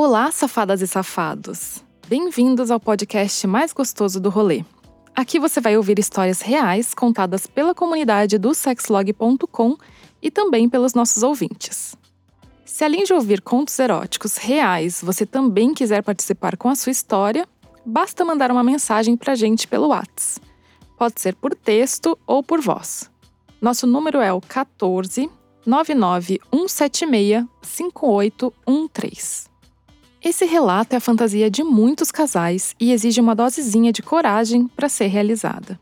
Olá, safadas e safados! Bem-vindos ao podcast mais gostoso do rolê. Aqui você vai ouvir histórias reais contadas pela comunidade do sexlog.com e também pelos nossos ouvintes. Se além de ouvir contos eróticos reais, você também quiser participar com a sua história, basta mandar uma mensagem pra gente pelo WhatsApp. Pode ser por texto ou por voz. Nosso número é o 14 99176 5813. Esse relato é a fantasia de muitos casais e exige uma dosezinha de coragem para ser realizada.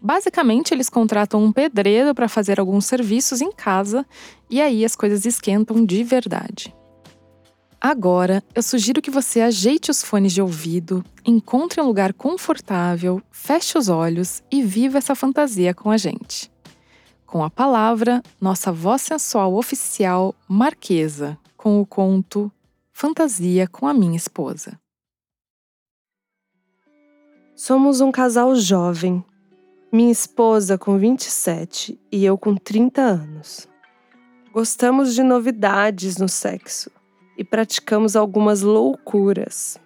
Basicamente, eles contratam um pedreiro para fazer alguns serviços em casa e aí as coisas esquentam de verdade. Agora, eu sugiro que você ajeite os fones de ouvido, encontre um lugar confortável, feche os olhos e viva essa fantasia com a gente. Com a palavra, nossa voz sensual oficial, Marquesa, com o conto Fantasia com a minha esposa. Somos um casal jovem. Minha esposa com 27 e eu com 30 anos. Gostamos de novidades no sexo e praticamos algumas loucuras.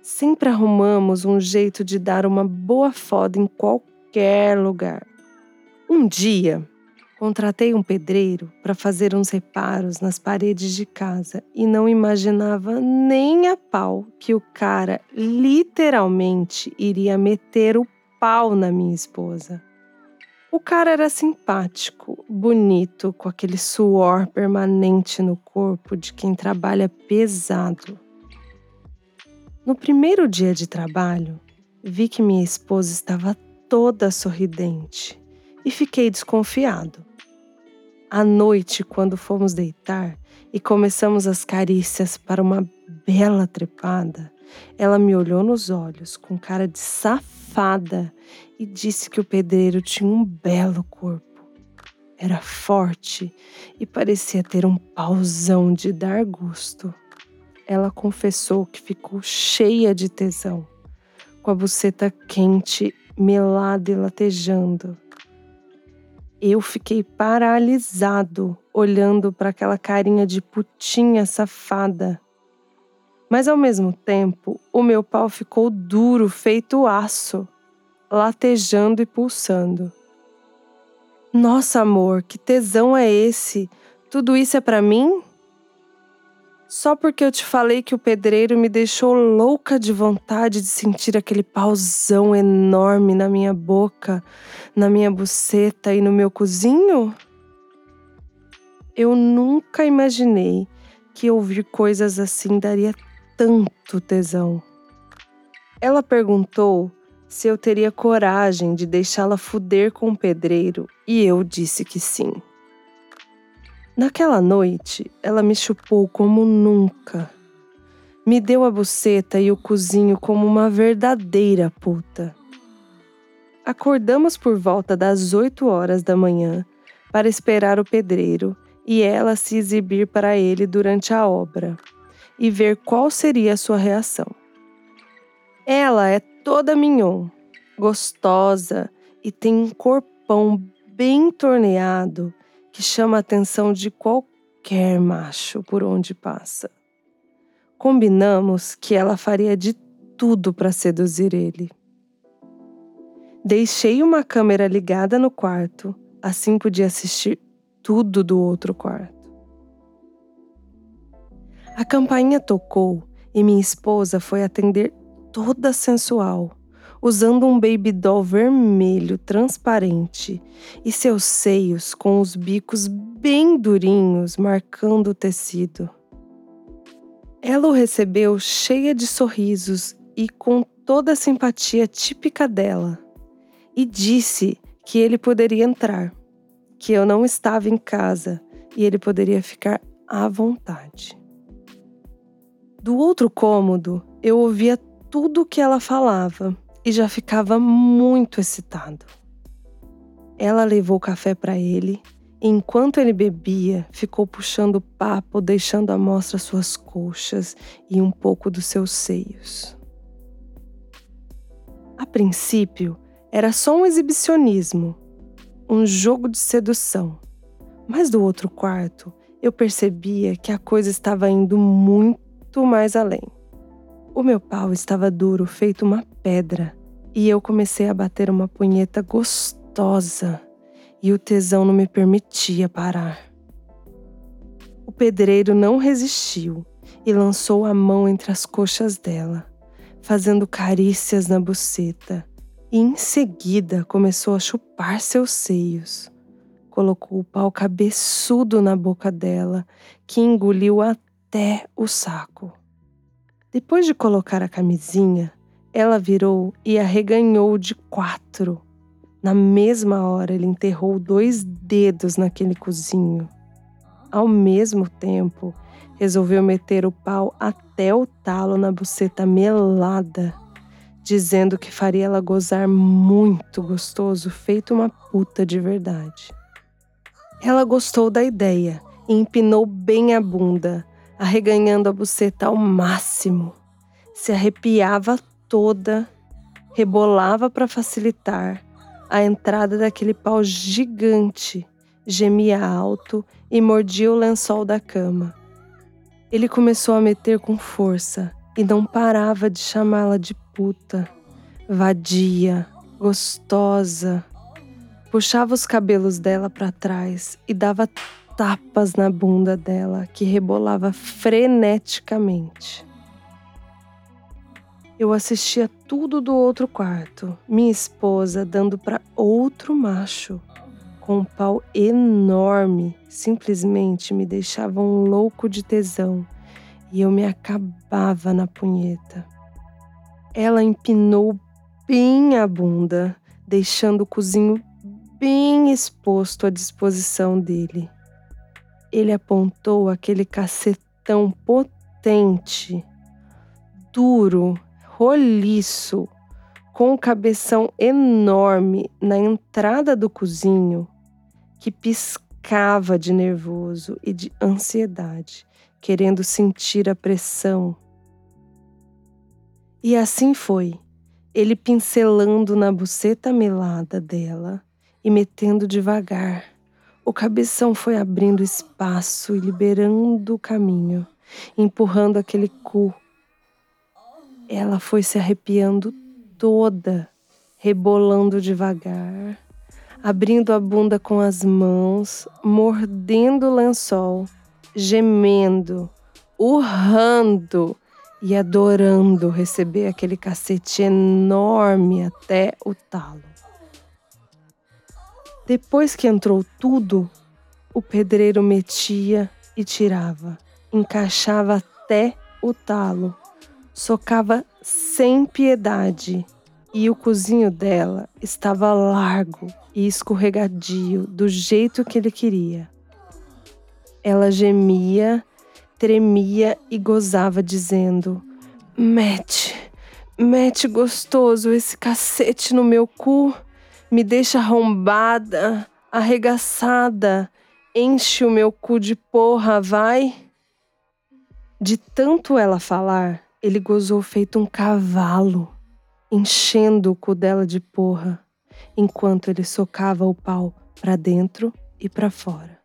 Sempre arrumamos um jeito de dar uma boa foda em qualquer lugar. Um dia, Contratei um pedreiro para fazer uns reparos nas paredes de casa e não imaginava nem a pau que o cara literalmente iria meter o pau na minha esposa. O cara era simpático, bonito, com aquele suor permanente no corpo de quem trabalha pesado. No primeiro dia de trabalho, vi que minha esposa estava toda sorridente e fiquei desconfiado. À noite, quando fomos deitar e começamos as carícias para uma bela trepada, ela me olhou nos olhos com cara de safada e disse que o pedreiro tinha um belo corpo. Era forte e parecia ter um pauzão de dar gosto. Ela confessou que ficou cheia de tesão, com a buceta quente, melada e latejando. Eu fiquei paralisado olhando para aquela carinha de putinha safada. Mas ao mesmo tempo, o meu pau ficou duro, feito aço, latejando e pulsando. Nossa, amor, que tesão é esse? Tudo isso é para mim? Só porque eu te falei que o pedreiro me deixou louca de vontade de sentir aquele pauzão enorme na minha boca, na minha buceta e no meu cozinho? Eu nunca imaginei que ouvir coisas assim daria tanto tesão. Ela perguntou se eu teria coragem de deixá-la fuder com o pedreiro e eu disse que sim. Naquela noite, ela me chupou como nunca. Me deu a buceta e o cozinho como uma verdadeira puta. Acordamos por volta das oito horas da manhã para esperar o pedreiro e ela se exibir para ele durante a obra e ver qual seria a sua reação. Ela é toda mignon, gostosa e tem um corpão bem torneado que chama a atenção de qualquer macho por onde passa. Combinamos que ela faria de tudo para seduzir ele. Deixei uma câmera ligada no quarto, assim podia assistir tudo do outro quarto. A campainha tocou e minha esposa foi atender toda sensual usando um baby doll vermelho transparente e seus seios com os bicos bem durinhos marcando o tecido. Ela o recebeu cheia de sorrisos e com toda a simpatia típica dela, e disse que ele poderia entrar, que eu não estava em casa e ele poderia ficar à vontade. Do outro cômodo, eu ouvia tudo o que ela falava e já ficava muito excitado. Ela levou café para ele e, enquanto ele bebia, ficou puxando o papo, deixando à mostra suas coxas e um pouco dos seus seios. A princípio, era só um exibicionismo, um jogo de sedução. Mas do outro quarto, eu percebia que a coisa estava indo muito mais além. O meu pau estava duro, feito uma pedra, e eu comecei a bater uma punheta gostosa, e o tesão não me permitia parar. O pedreiro não resistiu e lançou a mão entre as coxas dela, fazendo carícias na buceta, e em seguida começou a chupar seus seios. Colocou o pau cabeçudo na boca dela, que engoliu até o saco. Depois de colocar a camisinha, ela virou e arreganhou de quatro. Na mesma hora, ele enterrou dois dedos naquele cozinho. Ao mesmo tempo, resolveu meter o pau até o talo na buceta melada, dizendo que faria ela gozar muito gostoso, feito uma puta de verdade. Ela gostou da ideia e empinou bem a bunda, arreganhando a buceta ao máximo. Se arrepiava toda, rebolava para facilitar a entrada daquele pau gigante, gemia alto e mordia o lençol da cama. Ele começou a meter com força e não parava de chamá-la de puta, vadia, gostosa. Puxava os cabelos dela para trás e dava tapas na bunda dela, que rebolava freneticamente. Eu assistia tudo do outro quarto, minha esposa dando para outro macho, com um pau enorme, simplesmente me deixava um louco de tesão e eu me acabava na punheta. Ela empinou bem a bunda, deixando o cozinho bem exposto à disposição dele ele apontou aquele cacetão potente, duro, roliço, com um cabeção enorme na entrada do cozinho, que piscava de nervoso e de ansiedade, querendo sentir a pressão. E assim foi, ele pincelando na buceta melada dela e metendo devagar o cabeção foi abrindo espaço e liberando o caminho, empurrando aquele cu. Ela foi se arrepiando toda, rebolando devagar, abrindo a bunda com as mãos, mordendo o lençol, gemendo, urrando e adorando receber aquele cacete enorme até o talo. Depois que entrou tudo, o pedreiro metia e tirava, encaixava até o talo, socava sem piedade, e o cozinho dela estava largo e escorregadio do jeito que ele queria. Ela gemia, tremia e gozava, dizendo: Mete, mete gostoso esse cacete no meu cu me deixa arrombada, arregaçada, enche o meu cu de porra, vai. De tanto ela falar, ele gozou feito um cavalo, enchendo o cu dela de porra, enquanto ele socava o pau para dentro e para fora.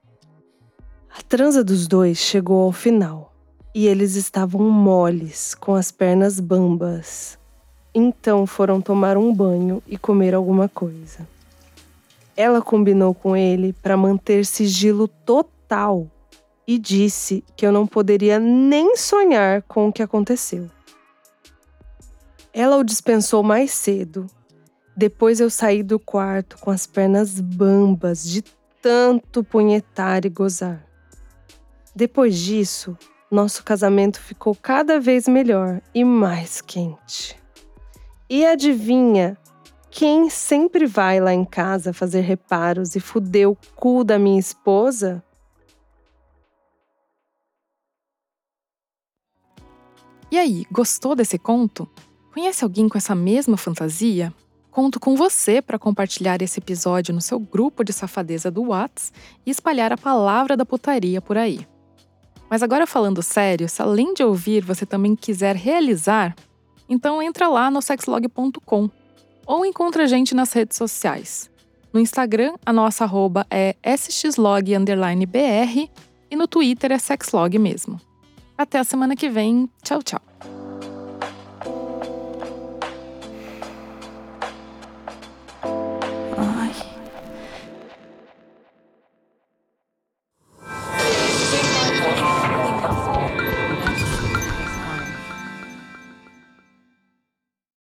A transa dos dois chegou ao final e eles estavam moles, com as pernas bambas, então foram tomar um banho e comer alguma coisa. Ela combinou com ele para manter sigilo total e disse que eu não poderia nem sonhar com o que aconteceu. Ela o dispensou mais cedo. Depois eu saí do quarto com as pernas bambas de tanto punhetar e gozar. Depois disso, nosso casamento ficou cada vez melhor e mais quente. E adivinha quem sempre vai lá em casa fazer reparos e fudeu o cu da minha esposa? E aí, gostou desse conto? Conhece alguém com essa mesma fantasia? Conto com você para compartilhar esse episódio no seu grupo de safadeza do Whats e espalhar a palavra da putaria por aí. Mas agora falando sério, se além de ouvir você também quiser realizar, então entra lá no sexlog.com ou encontra a gente nas redes sociais. No Instagram, a nossa arroba é sxlog_br e no Twitter é sexlog mesmo. Até a semana que vem. Tchau, tchau.